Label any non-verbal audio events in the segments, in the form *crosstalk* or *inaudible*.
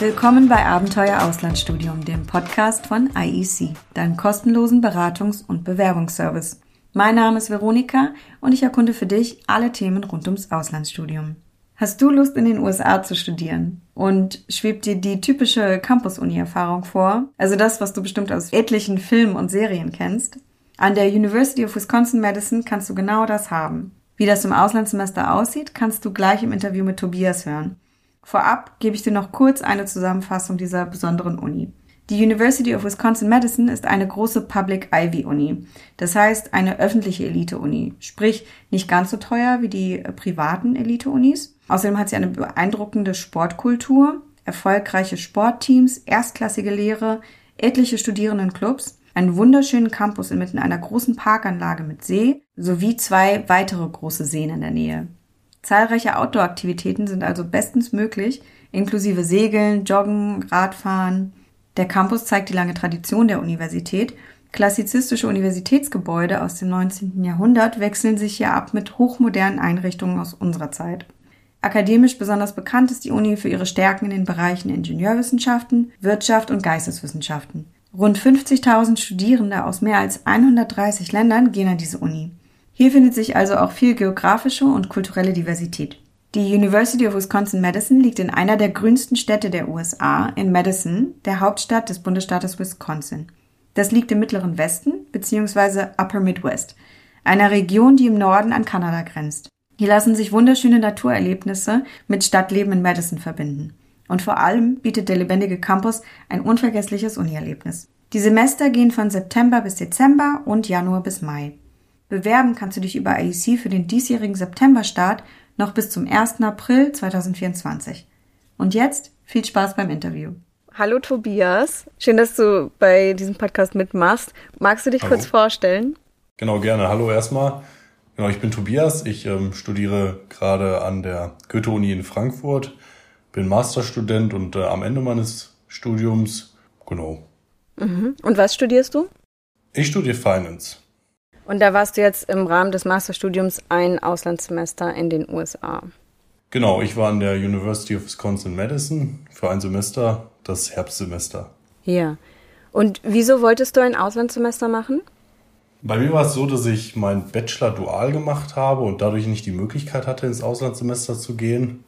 Willkommen bei Abenteuer Auslandsstudium, dem Podcast von IEC, deinem kostenlosen Beratungs- und Bewerbungsservice. Mein Name ist Veronika und ich erkunde für dich alle Themen rund ums Auslandsstudium. Hast du Lust in den USA zu studieren? Und schwebt dir die typische Campus-Uni-Erfahrung vor? Also das, was du bestimmt aus etlichen Filmen und Serien kennst? An der University of Wisconsin-Madison kannst du genau das haben. Wie das im Auslandssemester aussieht, kannst du gleich im Interview mit Tobias hören. Vorab gebe ich dir noch kurz eine Zusammenfassung dieser besonderen Uni. Die University of Wisconsin-Madison ist eine große Public Ivy Uni. Das heißt eine öffentliche Elite-Uni. Sprich, nicht ganz so teuer wie die privaten Elite-Unis. Außerdem hat sie eine beeindruckende Sportkultur, erfolgreiche Sportteams, erstklassige Lehre, etliche Studierendenclubs, einen wunderschönen Campus inmitten einer großen Parkanlage mit See sowie zwei weitere große Seen in der Nähe. Zahlreiche Outdoor-Aktivitäten sind also bestens möglich, inklusive Segeln, Joggen, Radfahren. Der Campus zeigt die lange Tradition der Universität. Klassizistische Universitätsgebäude aus dem 19. Jahrhundert wechseln sich hier ab mit hochmodernen Einrichtungen aus unserer Zeit. Akademisch besonders bekannt ist die Uni für ihre Stärken in den Bereichen Ingenieurwissenschaften, Wirtschaft und Geisteswissenschaften. Rund 50.000 Studierende aus mehr als 130 Ländern gehen an diese Uni. Hier findet sich also auch viel geografische und kulturelle Diversität. Die University of Wisconsin-Madison liegt in einer der grünsten Städte der USA, in Madison, der Hauptstadt des Bundesstaates Wisconsin. Das liegt im mittleren Westen bzw. Upper Midwest, einer Region, die im Norden an Kanada grenzt. Hier lassen sich wunderschöne Naturerlebnisse mit Stadtleben in Madison verbinden. Und vor allem bietet der lebendige Campus ein unvergessliches Uni-Erlebnis. Die Semester gehen von September bis Dezember und Januar bis Mai. Bewerben kannst du dich über IEC für den diesjährigen Septemberstart noch bis zum 1. April 2024. Und jetzt viel Spaß beim Interview. Hallo Tobias, schön, dass du bei diesem Podcast mitmachst. Magst du dich Hallo. kurz vorstellen? Genau, gerne. Hallo erstmal. Genau, ich bin Tobias. Ich ähm, studiere gerade an der Goethe-Uni in Frankfurt, bin Masterstudent und äh, am Ende meines Studiums, genau. Mhm. Und was studierst du? Ich studiere Finance. Und da warst du jetzt im Rahmen des Masterstudiums ein Auslandssemester in den USA. Genau, ich war an der University of Wisconsin-Madison für ein Semester, das Herbstsemester. Ja. Und wieso wolltest du ein Auslandssemester machen? Bei mir war es so, dass ich meinen Bachelor dual gemacht habe und dadurch nicht die Möglichkeit hatte, ins Auslandssemester zu gehen.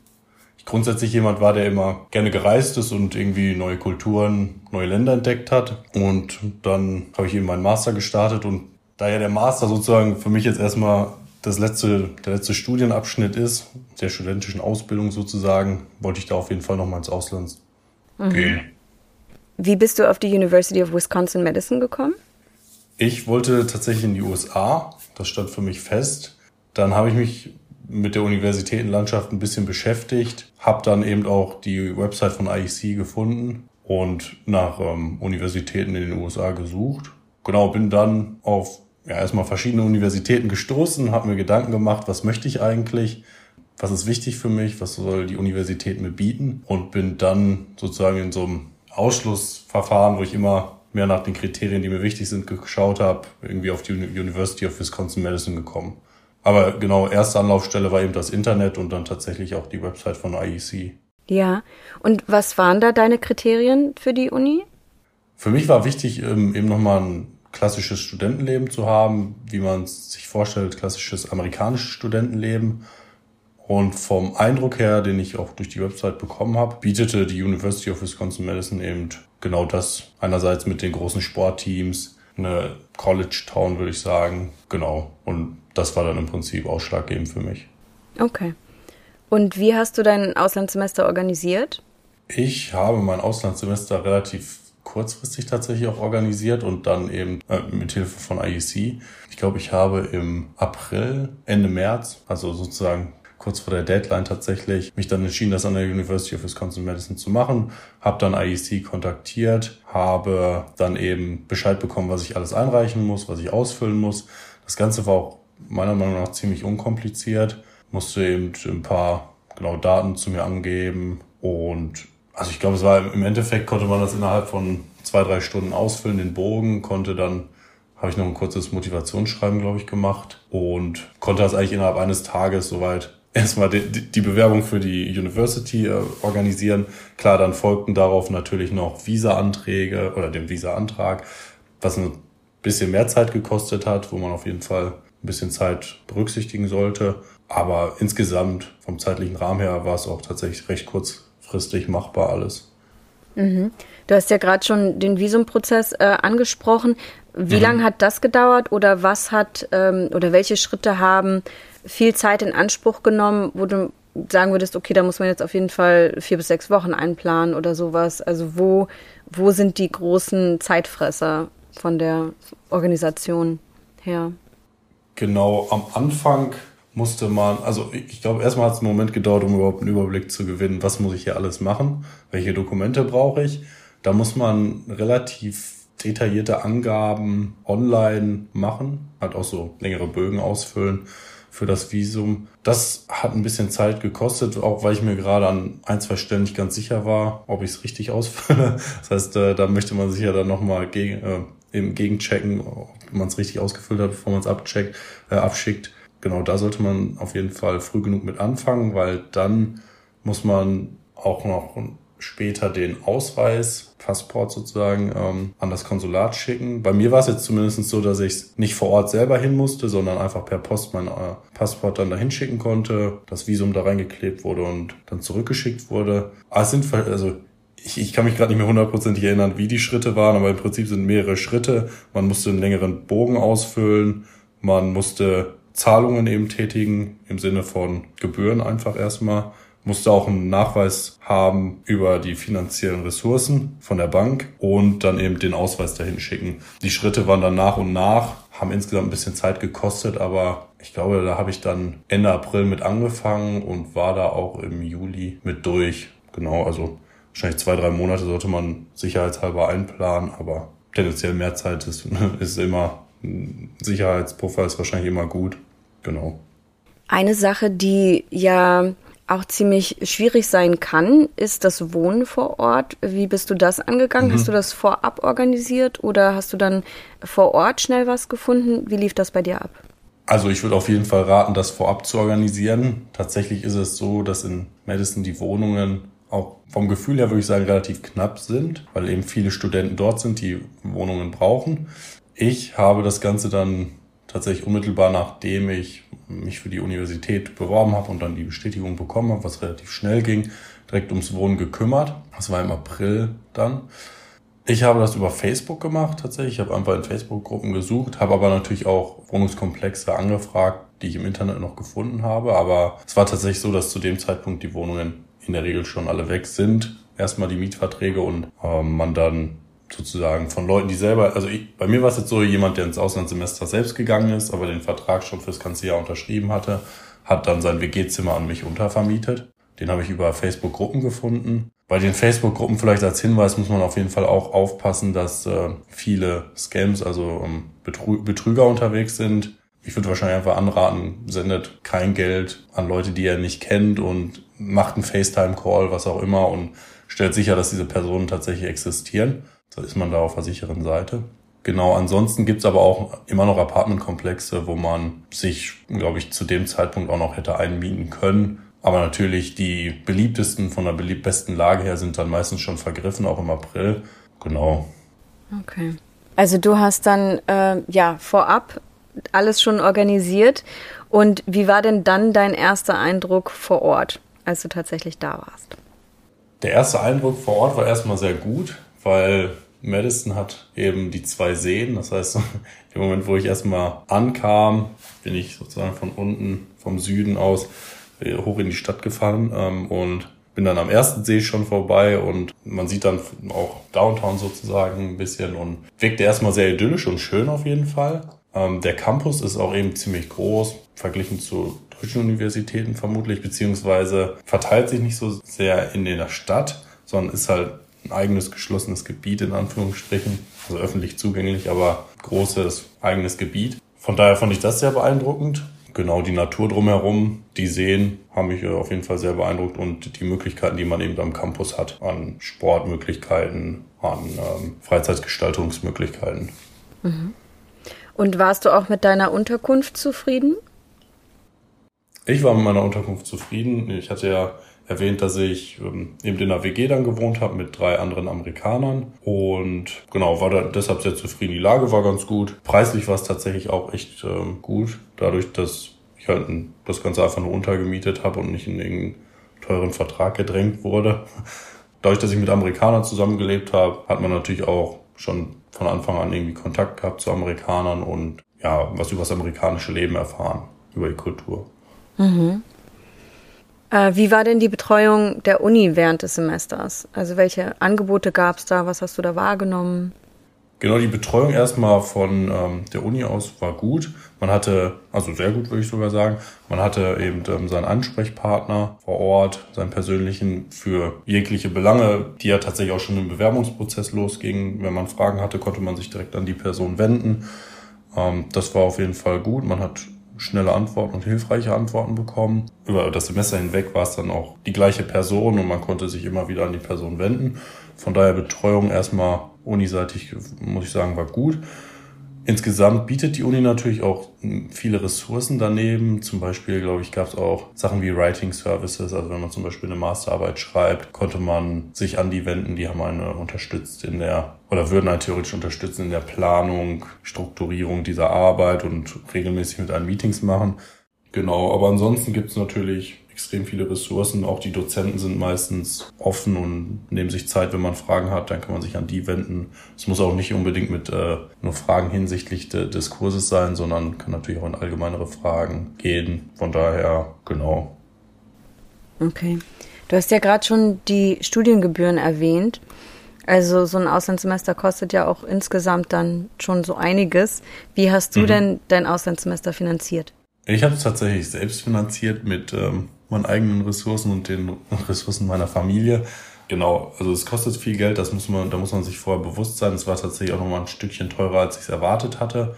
Ich grundsätzlich jemand war, der immer gerne gereist ist und irgendwie neue Kulturen, neue Länder entdeckt hat. Und dann habe ich eben meinen Master gestartet und da ja der Master sozusagen für mich jetzt erstmal das letzte, der letzte Studienabschnitt ist, der studentischen Ausbildung sozusagen, wollte ich da auf jeden Fall nochmal ins Ausland mhm. gehen. Wie bist du auf die University of Wisconsin-Madison gekommen? Ich wollte tatsächlich in die USA. Das stand für mich fest. Dann habe ich mich mit der Universitätenlandschaft ein bisschen beschäftigt, habe dann eben auch die Website von IEC gefunden und nach ähm, Universitäten in den USA gesucht. Genau, bin dann auf ja, erstmal verschiedene Universitäten gestoßen, habe mir Gedanken gemacht, was möchte ich eigentlich, was ist wichtig für mich, was soll die Universität mir bieten und bin dann sozusagen in so einem Ausschlussverfahren, wo ich immer mehr nach den Kriterien, die mir wichtig sind, geschaut habe, irgendwie auf die University of Wisconsin-Madison gekommen. Aber genau, erste Anlaufstelle war eben das Internet und dann tatsächlich auch die Website von IEC. Ja, und was waren da deine Kriterien für die Uni? Für mich war wichtig, ähm, eben nochmal ein klassisches Studentenleben zu haben, wie man es sich vorstellt, klassisches amerikanisches Studentenleben. Und vom Eindruck her, den ich auch durch die Website bekommen habe, bietete die University of Wisconsin-Madison eben genau das. Einerseits mit den großen Sportteams, eine College Town, würde ich sagen. Genau. Und das war dann im Prinzip ausschlaggebend für mich. Okay. Und wie hast du dein Auslandssemester organisiert? Ich habe mein Auslandssemester relativ kurzfristig tatsächlich auch organisiert und dann eben äh, mit Hilfe von IEC. Ich glaube, ich habe im April, Ende März, also sozusagen kurz vor der Deadline tatsächlich, mich dann entschieden, das an der University of Wisconsin-Madison zu machen, habe dann IEC kontaktiert, habe dann eben Bescheid bekommen, was ich alles einreichen muss, was ich ausfüllen muss. Das Ganze war auch meiner Meinung nach ziemlich unkompliziert, musste eben ein paar genau Daten zu mir angeben und also ich glaube, es war im Endeffekt konnte man das innerhalb von zwei, drei Stunden ausfüllen, den Bogen, konnte dann, habe ich noch ein kurzes Motivationsschreiben, glaube ich, gemacht und konnte das eigentlich innerhalb eines Tages soweit *laughs* erstmal die, die Bewerbung für die University äh, organisieren. Klar, dann folgten darauf natürlich noch Visa-Anträge oder den Visa-Antrag, was ein bisschen mehr Zeit gekostet hat, wo man auf jeden Fall ein bisschen Zeit berücksichtigen sollte. Aber insgesamt vom zeitlichen Rahmen her war es auch tatsächlich recht kurzfristig machbar alles. Mhm. Du hast ja gerade schon den Visumprozess äh, angesprochen. Wie mhm. lange hat das gedauert oder was hat ähm, oder welche Schritte haben viel Zeit in Anspruch genommen, wo du sagen würdest, okay, da muss man jetzt auf jeden Fall vier bis sechs Wochen einplanen oder sowas? Also wo, wo sind die großen Zeitfresser von der Organisation her? Genau, am Anfang musste man, also ich glaube, erstmal hat es einen Moment gedauert, um überhaupt einen Überblick zu gewinnen, was muss ich hier alles machen, welche Dokumente brauche ich. Da muss man relativ detaillierte Angaben online machen, halt auch so längere Bögen ausfüllen für das Visum. Das hat ein bisschen Zeit gekostet, auch weil ich mir gerade an ein, zwei Stellen nicht ganz sicher war, ob ich es richtig ausfülle. *laughs* Das heißt, äh, da möchte man sich ja dann nochmal gegen, äh, eben gegenchecken, ob man es richtig ausgefüllt hat, bevor man es abcheckt, äh, abschickt. Genau, da sollte man auf jeden Fall früh genug mit anfangen, weil dann muss man auch noch später den Ausweis, Passport sozusagen, ähm, an das Konsulat schicken. Bei mir war es jetzt zumindest so, dass ich nicht vor Ort selber hin musste, sondern einfach per Post mein äh, Passport dann dahin schicken konnte, das Visum da reingeklebt wurde und dann zurückgeschickt wurde. Aber es sind, also ich, ich kann mich gerade nicht mehr hundertprozentig erinnern, wie die Schritte waren, aber im Prinzip sind mehrere Schritte. Man musste einen längeren Bogen ausfüllen, man musste Zahlungen eben tätigen im Sinne von Gebühren einfach erstmal musste auch einen Nachweis haben über die finanziellen Ressourcen von der Bank und dann eben den Ausweis dahin schicken. Die Schritte waren dann nach und nach, haben insgesamt ein bisschen Zeit gekostet, aber ich glaube, da habe ich dann Ende April mit angefangen und war da auch im Juli mit durch. Genau, also wahrscheinlich zwei, drei Monate sollte man sicherheitshalber einplanen, aber tendenziell mehr Zeit ist, *laughs* ist immer, Sicherheitspuffer ist wahrscheinlich immer gut. Genau. Eine Sache, die ja auch ziemlich schwierig sein kann, ist das Wohnen vor Ort. Wie bist du das angegangen? Mhm. Hast du das vorab organisiert oder hast du dann vor Ort schnell was gefunden? Wie lief das bei dir ab? Also ich würde auf jeden Fall raten, das vorab zu organisieren. Tatsächlich ist es so, dass in Madison die Wohnungen auch vom Gefühl her würde ich sagen relativ knapp sind, weil eben viele Studenten dort sind, die Wohnungen brauchen. Ich habe das Ganze dann tatsächlich unmittelbar nachdem ich mich für die Universität beworben habe und dann die Bestätigung bekommen habe, was relativ schnell ging, direkt ums Wohnen gekümmert. Das war im April dann. Ich habe das über Facebook gemacht tatsächlich. Ich habe einfach in Facebook-Gruppen gesucht, habe aber natürlich auch Wohnungskomplexe angefragt, die ich im Internet noch gefunden habe. Aber es war tatsächlich so, dass zu dem Zeitpunkt die Wohnungen in der Regel schon alle weg sind. Erstmal die Mietverträge und äh, man dann sozusagen von Leuten, die selber, also ich, bei mir war es jetzt so, jemand, der ins Auslandssemester selbst gegangen ist, aber den Vertrag schon fürs ganze Jahr unterschrieben hatte, hat dann sein WG-Zimmer an mich untervermietet. Den habe ich über Facebook-Gruppen gefunden. Bei den Facebook-Gruppen vielleicht als Hinweis muss man auf jeden Fall auch aufpassen, dass äh, viele Scams, also ähm, Betrü Betrüger unterwegs sind. Ich würde wahrscheinlich einfach anraten, sendet kein Geld an Leute, die ihr nicht kennt und macht einen FaceTime-Call, was auch immer und stellt sicher, dass diese Personen tatsächlich existieren. So ist man da auf der sicheren Seite. Genau, ansonsten gibt's aber auch immer noch Apartmentkomplexe, wo man sich, glaube ich, zu dem Zeitpunkt auch noch hätte einmieten können. Aber natürlich die beliebtesten von der belieb besten Lage her sind dann meistens schon vergriffen, auch im April. Genau. Okay. Also du hast dann äh, ja vorab alles schon organisiert. Und wie war denn dann dein erster Eindruck vor Ort, als du tatsächlich da warst? Der erste Eindruck vor Ort war erstmal sehr gut, weil Madison hat eben die zwei Seen. Das heißt, *laughs* im Moment, wo ich erstmal ankam, bin ich sozusagen von unten, vom Süden aus, äh, hoch in die Stadt gefahren ähm, und bin dann am ersten See schon vorbei und man sieht dann auch Downtown sozusagen ein bisschen und wirkte erstmal sehr idyllisch und schön auf jeden Fall. Ähm, der Campus ist auch eben ziemlich groß, verglichen zu deutschen Universitäten vermutlich, beziehungsweise verteilt sich nicht so sehr in der Stadt, sondern ist halt ein eigenes geschlossenes Gebiet in Anführungsstrichen, also öffentlich zugänglich, aber großes eigenes Gebiet. Von daher fand ich das sehr beeindruckend. Genau, die Natur drumherum, die Seen haben mich auf jeden Fall sehr beeindruckt und die Möglichkeiten, die man eben am Campus hat, an Sportmöglichkeiten, an ähm, Freizeitgestaltungsmöglichkeiten. Mhm. Und warst du auch mit deiner Unterkunft zufrieden? Ich war mit meiner Unterkunft zufrieden. Ich hatte ja erwähnt, dass ich ähm, eben in einer WG dann gewohnt habe mit drei anderen Amerikanern und genau, war da deshalb sehr zufrieden. Die Lage war ganz gut. Preislich war es tatsächlich auch echt ähm, gut, dadurch, dass ich halt das Ganze einfach nur untergemietet habe und nicht in irgendeinen teuren Vertrag gedrängt wurde. *laughs* Dadurch, dass ich mit Amerikanern zusammengelebt habe, hat man natürlich auch schon von Anfang an irgendwie Kontakt gehabt zu Amerikanern und ja, was über das amerikanische Leben erfahren, über die Kultur. Mhm. Äh, wie war denn die Betreuung der Uni während des Semesters? Also welche Angebote gab es da? Was hast du da wahrgenommen? Genau, die Betreuung erstmal von ähm, der Uni aus war gut. Man hatte, also sehr gut würde ich sogar sagen, man hatte eben ähm, seinen Ansprechpartner vor Ort, seinen persönlichen für jegliche Belange, die ja tatsächlich auch schon im Bewerbungsprozess losgingen. Wenn man Fragen hatte, konnte man sich direkt an die Person wenden. Ähm, das war auf jeden Fall gut. Man hat schnelle Antworten und hilfreiche Antworten bekommen. Über das Semester hinweg war es dann auch die gleiche Person und man konnte sich immer wieder an die Person wenden. Von daher Betreuung erstmal uniseitig, muss ich sagen, war gut. Insgesamt bietet die Uni natürlich auch viele Ressourcen daneben. Zum Beispiel, glaube ich, gab es auch Sachen wie Writing Services. Also wenn man zum Beispiel eine Masterarbeit schreibt, konnte man sich an die wenden. Die haben eine unterstützt in der, oder würden einen theoretisch unterstützen in der Planung, Strukturierung dieser Arbeit und regelmäßig mit einem Meetings machen. Genau, aber ansonsten gibt es natürlich extrem viele Ressourcen. Auch die Dozenten sind meistens offen und nehmen sich Zeit, wenn man Fragen hat, dann kann man sich an die wenden. Es muss auch nicht unbedingt mit äh, nur Fragen hinsichtlich de, des Kurses sein, sondern kann natürlich auch in allgemeinere Fragen gehen. Von daher, genau. Okay. Du hast ja gerade schon die Studiengebühren erwähnt. Also so ein Auslandssemester kostet ja auch insgesamt dann schon so einiges. Wie hast du mhm. denn dein Auslandssemester finanziert? Ich habe es tatsächlich selbst finanziert mit ähm, meinen eigenen Ressourcen und den Ressourcen meiner Familie. Genau, also es kostet viel Geld, das muss man, da muss man sich vorher bewusst sein. Es war tatsächlich auch nochmal ein Stückchen teurer, als ich es erwartet hatte.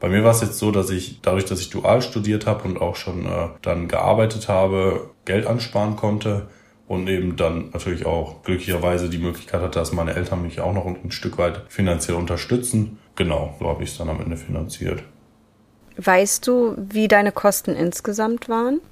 Bei mir war es jetzt so, dass ich dadurch, dass ich dual studiert habe und auch schon äh, dann gearbeitet habe, Geld ansparen konnte und eben dann natürlich auch glücklicherweise die Möglichkeit hatte, dass meine Eltern mich auch noch ein Stück weit finanziell unterstützen. Genau, so habe ich es dann am Ende finanziert. Weißt du, wie deine Kosten insgesamt waren?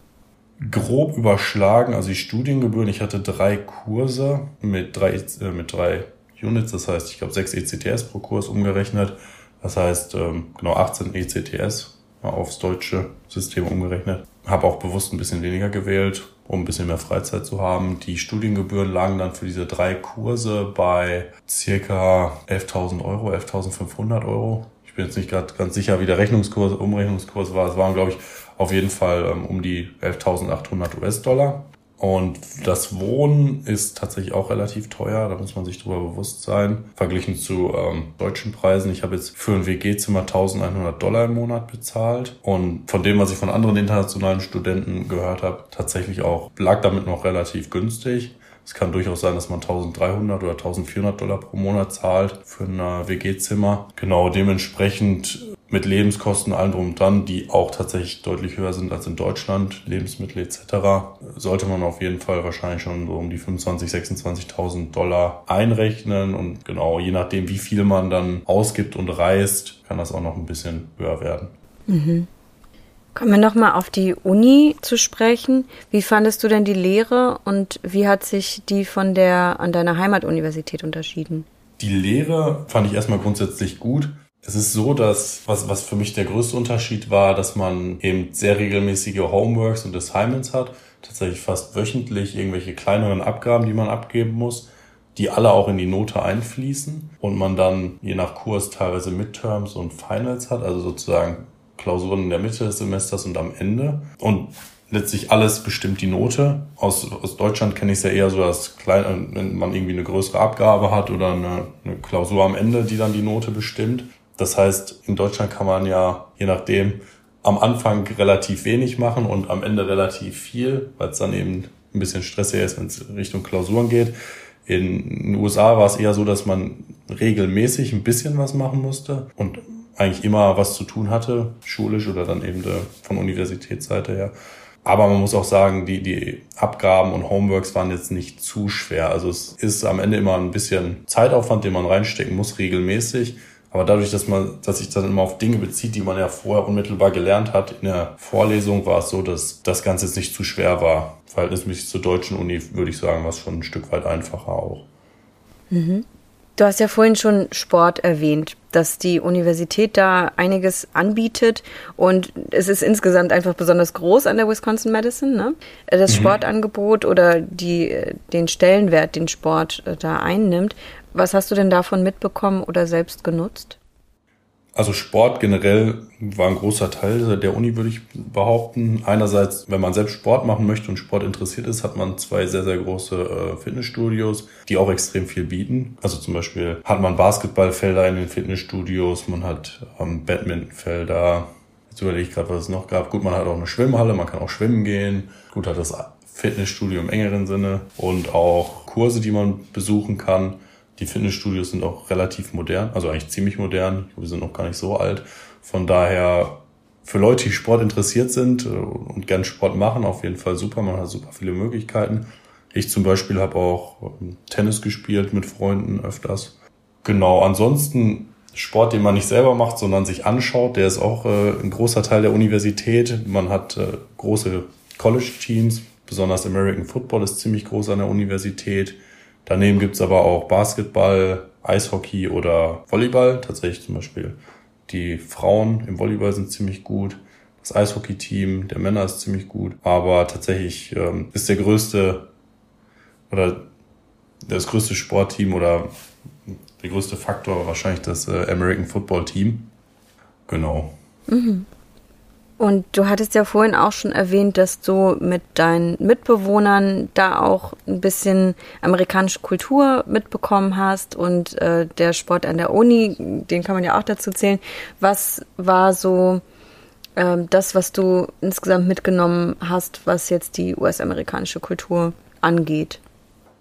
Grob überschlagen, also die Studiengebühren, ich hatte drei Kurse mit drei, äh, mit drei Units, das heißt, ich glaube sechs ECTS pro Kurs umgerechnet. Das heißt, ähm, genau 18 ECTS aufs deutsche System umgerechnet. Habe auch bewusst ein bisschen weniger gewählt, um ein bisschen mehr Freizeit zu haben. Die Studiengebühren lagen dann für diese drei Kurse bei circa 11.000 Euro, 11.500 Euro ich bin jetzt nicht gerade ganz sicher, wie der Rechnungskurs, Umrechnungskurs war. Es waren, glaube ich, auf jeden Fall ähm, um die 11.800 US-Dollar. Und das Wohnen ist tatsächlich auch relativ teuer, da muss man sich drüber bewusst sein. Verglichen zu ähm, deutschen Preisen. Ich habe jetzt für ein WG-Zimmer 1100 Dollar im Monat bezahlt. Und von dem, was ich von anderen internationalen Studenten gehört habe, tatsächlich auch lag damit noch relativ günstig. Es kann durchaus sein, dass man 1300 oder 1400 Dollar pro Monat zahlt für ein WG-Zimmer. Genau, dementsprechend mit Lebenskosten allen drum und dran, die auch tatsächlich deutlich höher sind als in Deutschland, Lebensmittel etc., sollte man auf jeden Fall wahrscheinlich schon so um die 25.000, 26.000 Dollar einrechnen und genau, je nachdem, wie viel man dann ausgibt und reist, kann das auch noch ein bisschen höher werden. Mhm. Kommen wir nochmal auf die Uni zu sprechen. Wie fandest du denn die Lehre und wie hat sich die von der an deiner Heimatuniversität unterschieden? Die Lehre fand ich erstmal grundsätzlich gut. Es ist so, dass, was, was für mich der größte Unterschied war, dass man eben sehr regelmäßige Homeworks und Assignments hat. Tatsächlich fast wöchentlich irgendwelche kleineren Abgaben, die man abgeben muss, die alle auch in die Note einfließen und man dann je nach Kurs teilweise Midterms und Finals hat, also sozusagen Klausuren in der Mitte des Semesters und am Ende. Und letztlich alles bestimmt die Note. Aus, aus Deutschland kenne ich es ja eher so, dass klein, wenn man irgendwie eine größere Abgabe hat oder eine, eine Klausur am Ende, die dann die Note bestimmt. Das heißt, in Deutschland kann man ja, je nachdem, am Anfang relativ wenig machen und am Ende relativ viel, weil es dann eben ein bisschen stressiger ist, wenn es Richtung Klausuren geht. In den USA war es eher so, dass man regelmäßig ein bisschen was machen musste und eigentlich immer was zu tun hatte, schulisch oder dann eben von Universitätsseite her. Aber man muss auch sagen, die, die Abgaben und Homeworks waren jetzt nicht zu schwer. Also es ist am Ende immer ein bisschen Zeitaufwand, den man reinstecken muss, regelmäßig. Aber dadurch, dass man, dass sich dann immer auf Dinge bezieht, die man ja vorher unmittelbar gelernt hat, in der Vorlesung war es so, dass das Ganze jetzt nicht zu schwer war. Verhältnismäßig zur deutschen Uni, würde ich sagen, war es schon ein Stück weit einfacher auch. Mhm. Du hast ja vorhin schon Sport erwähnt, dass die Universität da einiges anbietet und es ist insgesamt einfach besonders groß an der Wisconsin Medicine, ne? Das mhm. Sportangebot oder die, den Stellenwert, den Sport äh, da einnimmt. Was hast du denn davon mitbekommen oder selbst genutzt? Also Sport generell war ein großer Teil der Uni, würde ich behaupten. Einerseits, wenn man selbst Sport machen möchte und Sport interessiert ist, hat man zwei sehr, sehr große äh, Fitnessstudios, die auch extrem viel bieten. Also zum Beispiel hat man Basketballfelder in den Fitnessstudios, man hat ähm, Badmintonfelder. Jetzt überlege ich gerade, was es noch gab. Gut, man hat auch eine Schwimmhalle, man kann auch schwimmen gehen. Gut, hat das Fitnessstudio im engeren Sinne und auch Kurse, die man besuchen kann. Die Fitnessstudios sind auch relativ modern, also eigentlich ziemlich modern. Wir sind noch gar nicht so alt. Von daher für Leute, die Sport interessiert sind äh, und gern Sport machen, auf jeden Fall super. Man hat super viele Möglichkeiten. Ich zum Beispiel habe auch ähm, Tennis gespielt mit Freunden öfters. Genau, ansonsten Sport, den man nicht selber macht, sondern sich anschaut, der ist auch äh, ein großer Teil der Universität. Man hat äh, große College-Teams, besonders American Football ist ziemlich groß an der Universität. Daneben gibt's aber auch Basketball, Eishockey oder Volleyball. Tatsächlich zum Beispiel die Frauen im Volleyball sind ziemlich gut. Das Eishockey-Team der Männer ist ziemlich gut. Aber tatsächlich ähm, ist der größte oder das größte Sportteam oder der größte Faktor wahrscheinlich das äh, American Football Team. Genau. Mhm. Und du hattest ja vorhin auch schon erwähnt, dass du mit deinen Mitbewohnern da auch ein bisschen amerikanische Kultur mitbekommen hast und äh, der Sport an der Uni, den kann man ja auch dazu zählen. Was war so äh, das, was du insgesamt mitgenommen hast, was jetzt die US-amerikanische Kultur angeht?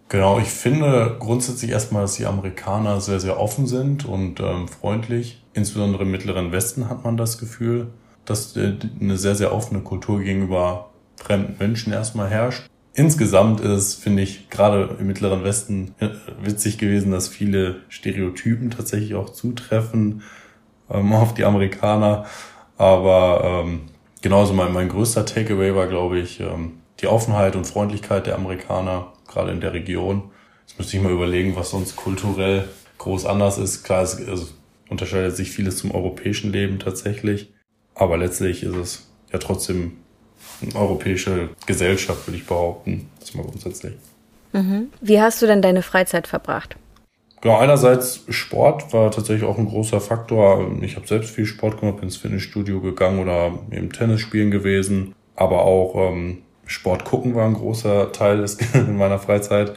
Genau, ich finde grundsätzlich erstmal, dass die Amerikaner sehr, sehr offen sind und ähm, freundlich. Insbesondere im Mittleren Westen hat man das Gefühl dass äh, eine sehr, sehr offene Kultur gegenüber fremden Menschen erstmal herrscht. Insgesamt ist, finde ich, gerade im Mittleren Westen äh, witzig gewesen, dass viele Stereotypen tatsächlich auch zutreffen ähm, auf die Amerikaner. Aber ähm, genauso mein, mein größter Takeaway war, glaube ich, ähm, die Offenheit und Freundlichkeit der Amerikaner, gerade in der Region. Jetzt müsste ich mal überlegen, was sonst kulturell groß anders ist. Klar, es, es unterscheidet sich vieles zum europäischen Leben tatsächlich. Aber letztlich ist es ja trotzdem eine europäische Gesellschaft, würde ich behaupten. Das mal grundsätzlich. Mhm. Wie hast du denn deine Freizeit verbracht? Genau, einerseits Sport war tatsächlich auch ein großer Faktor. Ich habe selbst viel Sport gemacht, bin ins Fitnessstudio gegangen oder im Tennis spielen gewesen. Aber auch ähm, Sport gucken war ein großer Teil des, *laughs* in meiner Freizeit.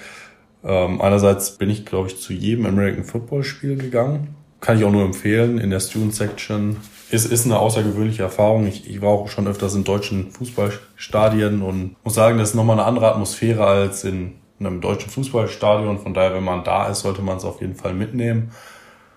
Ähm, einerseits bin ich, glaube ich, zu jedem American Football Spiel gegangen. Kann ich auch nur empfehlen. In der Student Section ist, ist eine außergewöhnliche Erfahrung. Ich, ich war auch schon öfters in deutschen Fußballstadien und muss sagen, das ist nochmal eine andere Atmosphäre als in einem deutschen Fußballstadion. Von daher, wenn man da ist, sollte man es auf jeden Fall mitnehmen.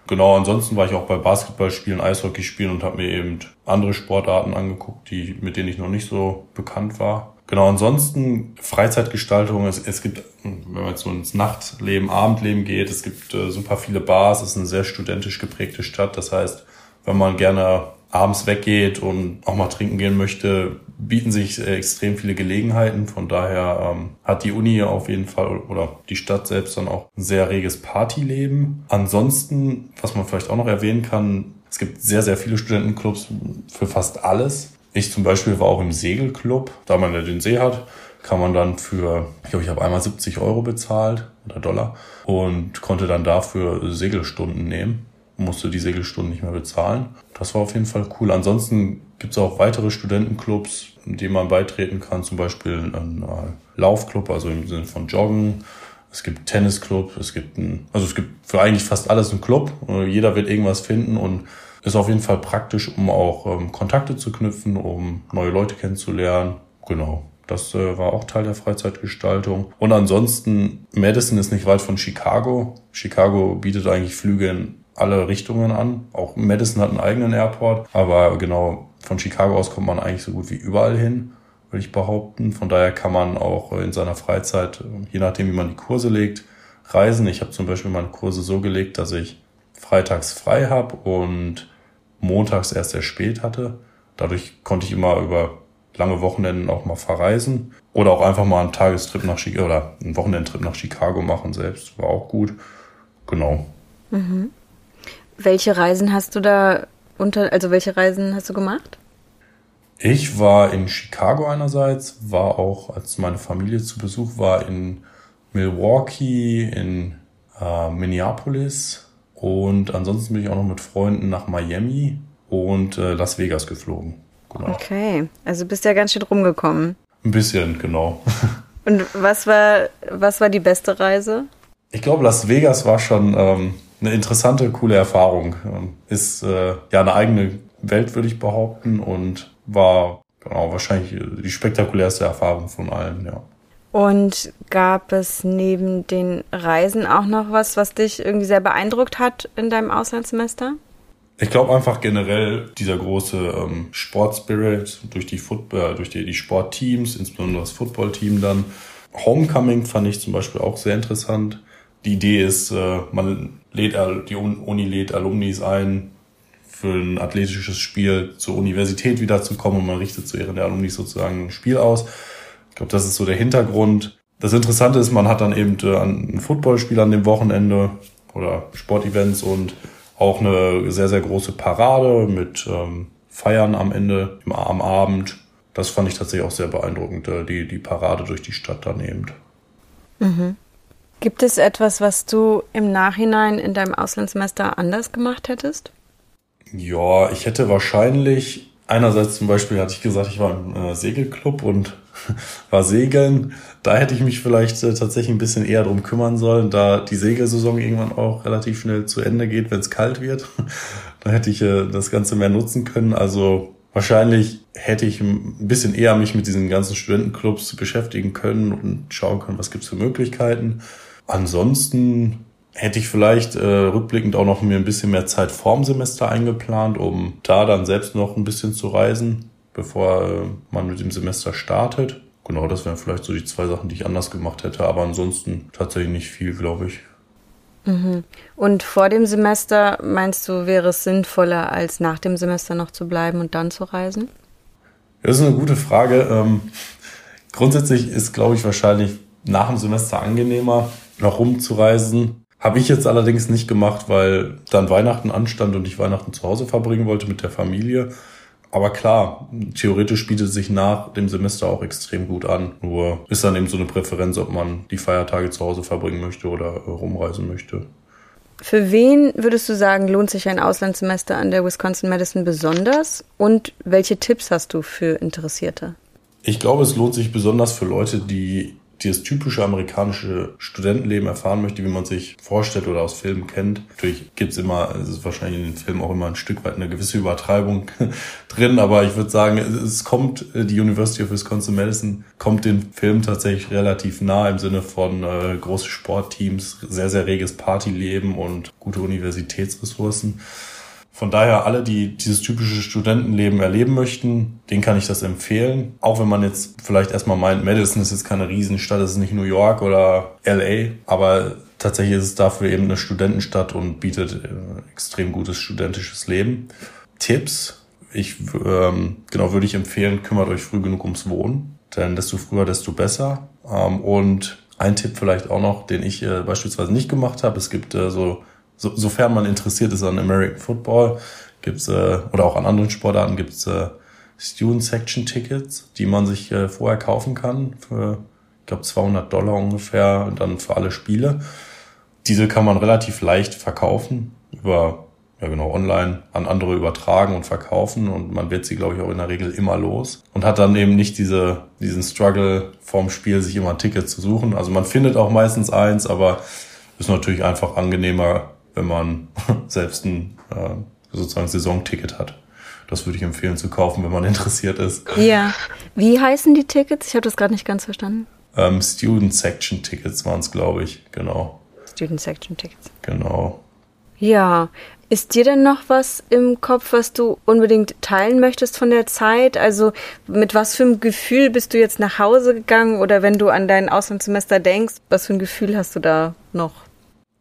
Genau, ansonsten war ich auch bei Basketballspielen, Eishockeyspielen und habe mir eben andere Sportarten angeguckt, die, mit denen ich noch nicht so bekannt war. Genau, ansonsten Freizeitgestaltung, es, es gibt, wenn man jetzt so ins Nachtleben, Abendleben geht, es gibt äh, super viele Bars, es ist eine sehr studentisch geprägte Stadt. Das heißt, wenn man gerne abends weggeht und auch mal trinken gehen möchte, bieten sich extrem viele Gelegenheiten. Von daher ähm, hat die Uni auf jeden Fall oder die Stadt selbst dann auch ein sehr reges Partyleben. Ansonsten, was man vielleicht auch noch erwähnen kann, es gibt sehr, sehr viele Studentenclubs für fast alles. Ich zum Beispiel war auch im Segelclub, da man ja den See hat, kann man dann für, ich glaube, ich habe einmal 70 Euro bezahlt oder Dollar und konnte dann dafür Segelstunden nehmen musste die Segelstunden nicht mehr bezahlen. Das war auf jeden Fall cool. Ansonsten gibt es auch weitere Studentenclubs, in denen man beitreten kann, zum Beispiel ein äh, Laufclub, also im Sinne von Joggen. Es gibt Tennisclub, es gibt ein, also es gibt für eigentlich fast alles einen Club. Äh, jeder wird irgendwas finden und ist auf jeden Fall praktisch, um auch ähm, Kontakte zu knüpfen, um neue Leute kennenzulernen. Genau. Das äh, war auch Teil der Freizeitgestaltung. Und ansonsten, Madison ist nicht weit von Chicago. Chicago bietet eigentlich Flüge in alle Richtungen an. Auch Madison hat einen eigenen Airport, aber genau von Chicago aus kommt man eigentlich so gut wie überall hin, würde ich behaupten. Von daher kann man auch in seiner Freizeit, je nachdem wie man die Kurse legt, reisen. Ich habe zum Beispiel meine Kurse so gelegt, dass ich freitags frei habe und montags erst sehr spät hatte. Dadurch konnte ich immer über lange Wochenenden auch mal verreisen oder auch einfach mal einen Tagestrip nach Chicago oder einen Wochenendtrip nach Chicago machen selbst. War auch gut. Genau. Mhm. Welche Reisen hast du da unter, also welche Reisen hast du gemacht? Ich war in Chicago einerseits, war auch, als meine Familie zu Besuch war, in Milwaukee, in äh, Minneapolis und ansonsten bin ich auch noch mit Freunden nach Miami und äh, Las Vegas geflogen. Genau. Okay, also bist ja ganz schön rumgekommen. Ein bisschen, genau. *laughs* Und was war, was war die beste Reise? Ich glaube, Las Vegas war schon ähm, eine interessante, coole Erfahrung. Ähm, ist äh, ja eine eigene Welt, würde ich behaupten, und war genau wahrscheinlich die spektakulärste Erfahrung von allen, ja. Und gab es neben den Reisen auch noch was, was dich irgendwie sehr beeindruckt hat in deinem Auslandssemester? Ich glaube einfach generell dieser große ähm, Sportspirit durch die Football, äh, durch die, die Sportteams, insbesondere das Footballteam dann. Homecoming fand ich zum Beispiel auch sehr interessant. Die Idee ist, äh, man lädt die Uni lädt Alumnis ein, für ein athletisches Spiel zur Universität wiederzukommen und man richtet zu Ehren der Alumni sozusagen ein Spiel aus. Ich glaube, das ist so der Hintergrund. Das Interessante ist, man hat dann eben äh, ein Footballspiel an dem Wochenende oder Sportevents und auch eine sehr, sehr große Parade mit ähm, Feiern am Ende, am Abend. Das fand ich tatsächlich auch sehr beeindruckend, äh, die, die Parade durch die Stadt daneben. Mhm. Gibt es etwas, was du im Nachhinein in deinem Auslandssemester anders gemacht hättest? Ja, ich hätte wahrscheinlich, einerseits zum Beispiel hatte ich gesagt, ich war im äh, Segelclub und *laughs* war segeln. Da hätte ich mich vielleicht äh, tatsächlich ein bisschen eher drum kümmern sollen, da die Segelsaison irgendwann auch relativ schnell zu Ende geht, wenn es kalt wird. *laughs* da hätte ich äh, das Ganze mehr nutzen können. Also wahrscheinlich hätte ich ein bisschen eher mich mit diesen ganzen Studentenclubs beschäftigen können und schauen können, was gibt's für Möglichkeiten. Ansonsten hätte ich vielleicht äh, rückblickend auch noch mir ein bisschen mehr Zeit vorm Semester eingeplant, um da dann selbst noch ein bisschen zu reisen bevor äh, man mit dem Semester startet. Genau, das wären vielleicht so die zwei Sachen, die ich anders gemacht hätte, aber ansonsten tatsächlich nicht viel, glaube ich. Mhm. Und vor dem Semester meinst du, wäre es sinnvoller, als nach dem Semester noch zu bleiben und dann zu reisen? Das ist eine gute Frage. Ähm, grundsätzlich ist, glaube ich, wahrscheinlich nach dem Semester angenehmer, noch rumzureisen. Habe ich jetzt allerdings nicht gemacht, weil dann Weihnachten anstand und ich Weihnachten zu Hause verbringen wollte mit der Familie. Aber klar, theoretisch bietet sich nach dem Semester auch extrem gut an. Nur ist dann eben so eine Präferenz, ob man die Feiertage zu Hause verbringen möchte oder äh, rumreisen möchte. Für wen würdest du sagen, lohnt sich ein Auslandssemester an der Wisconsin Madison besonders? Und welche Tipps hast du für Interessierte? Ich glaube, es lohnt sich besonders für Leute, die die das typische amerikanische Studentenleben erfahren möchte, wie man sich vorstellt oder aus Filmen kennt. Natürlich gibt's immer, es ist wahrscheinlich in den Filmen auch immer ein Stück weit eine gewisse Übertreibung *laughs* drin, aber ich würde sagen, es kommt, die University of Wisconsin-Madison kommt den Film tatsächlich relativ nah im Sinne von äh, große Sportteams, sehr, sehr reges Partyleben und gute Universitätsressourcen. Von daher alle, die dieses typische Studentenleben erleben möchten, denen kann ich das empfehlen. Auch wenn man jetzt vielleicht erstmal meint, Madison ist jetzt keine Riesenstadt, es ist nicht New York oder LA, aber tatsächlich ist es dafür eben eine Studentenstadt und bietet äh, extrem gutes studentisches Leben. Tipps, ich ähm, genau würde ich empfehlen, kümmert euch früh genug ums Wohnen, denn desto früher, desto besser. Ähm, und ein Tipp vielleicht auch noch, den ich äh, beispielsweise nicht gemacht habe, es gibt äh, so so, sofern man interessiert ist an American Football, gibt's äh, oder auch an anderen Sportarten gibt's äh, Student Section Tickets, die man sich äh, vorher kaufen kann für, ich glaube, 200 Dollar ungefähr und dann für alle Spiele. Diese kann man relativ leicht verkaufen über ja genau online an andere übertragen und verkaufen und man wird sie glaube ich auch in der Regel immer los und hat dann eben nicht diese diesen Struggle vorm Spiel sich immer ein Ticket zu suchen. Also man findet auch meistens eins, aber ist natürlich einfach angenehmer wenn man *laughs* selbst ein äh, sozusagen Saisonticket hat. Das würde ich empfehlen zu kaufen, wenn man *laughs* interessiert ist. Ja. Wie heißen die Tickets? Ich habe das gerade nicht ganz verstanden. Ähm, Student Section Tickets waren es, glaube ich, genau. Student Section Tickets. Genau. Ja. Ist dir denn noch was im Kopf, was du unbedingt teilen möchtest von der Zeit? Also mit was für einem Gefühl bist du jetzt nach Hause gegangen oder wenn du an dein Auslandssemester denkst, was für ein Gefühl hast du da noch?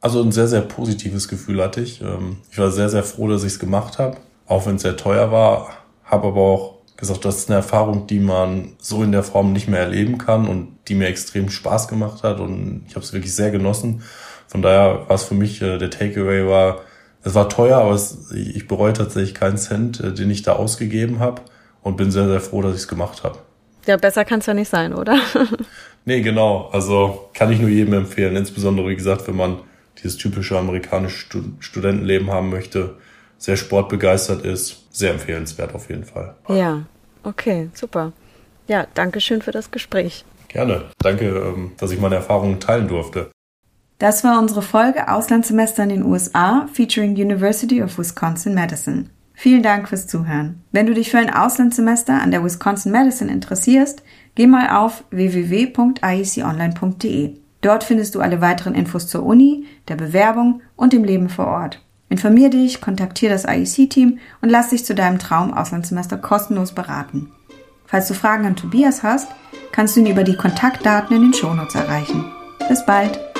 Also ein sehr, sehr positives Gefühl hatte ich. Ähm, ich war sehr, sehr froh, dass ich es gemacht habe, auch wenn es sehr teuer war, habe aber auch gesagt, das ist eine Erfahrung, die man so in der Form nicht mehr erleben kann und die mir extrem Spaß gemacht hat und ich habe es wirklich sehr genossen. Von daher war es für mich, äh, der Takeaway war, es war teuer, aber es, ich bereue tatsächlich keinen Cent, äh, den ich da ausgegeben habe und bin sehr, sehr froh, dass ich es gemacht habe. Ja, besser kann es ja nicht sein, oder? *laughs* nee, genau. Also kann ich nur jedem empfehlen. Insbesondere, wie gesagt, wenn man dieses typische amerikanische Studentenleben haben möchte, sehr sportbegeistert ist, sehr empfehlenswert auf jeden Fall. Ja, okay, super. Ja, danke schön für das Gespräch. Gerne. Danke, ähm, dass ich meine Erfahrungen teilen durfte. Das war unsere Folge Auslandssemester in den USA featuring University of Wisconsin-Madison. Vielen Dank fürs Zuhören. Wenn du dich für ein Auslandssemester an der Wisconsin Madison interessierst, geh mal auf www.ieconline.de. Dort findest du alle weiteren Infos zur Uni, der Bewerbung und dem Leben vor Ort. Informier dich, kontaktiere das IEC-Team und lass dich zu deinem Traum-Auslandssemester kostenlos beraten. Falls du Fragen an Tobias hast, kannst du ihn über die Kontaktdaten in den Shownotes erreichen. Bis bald!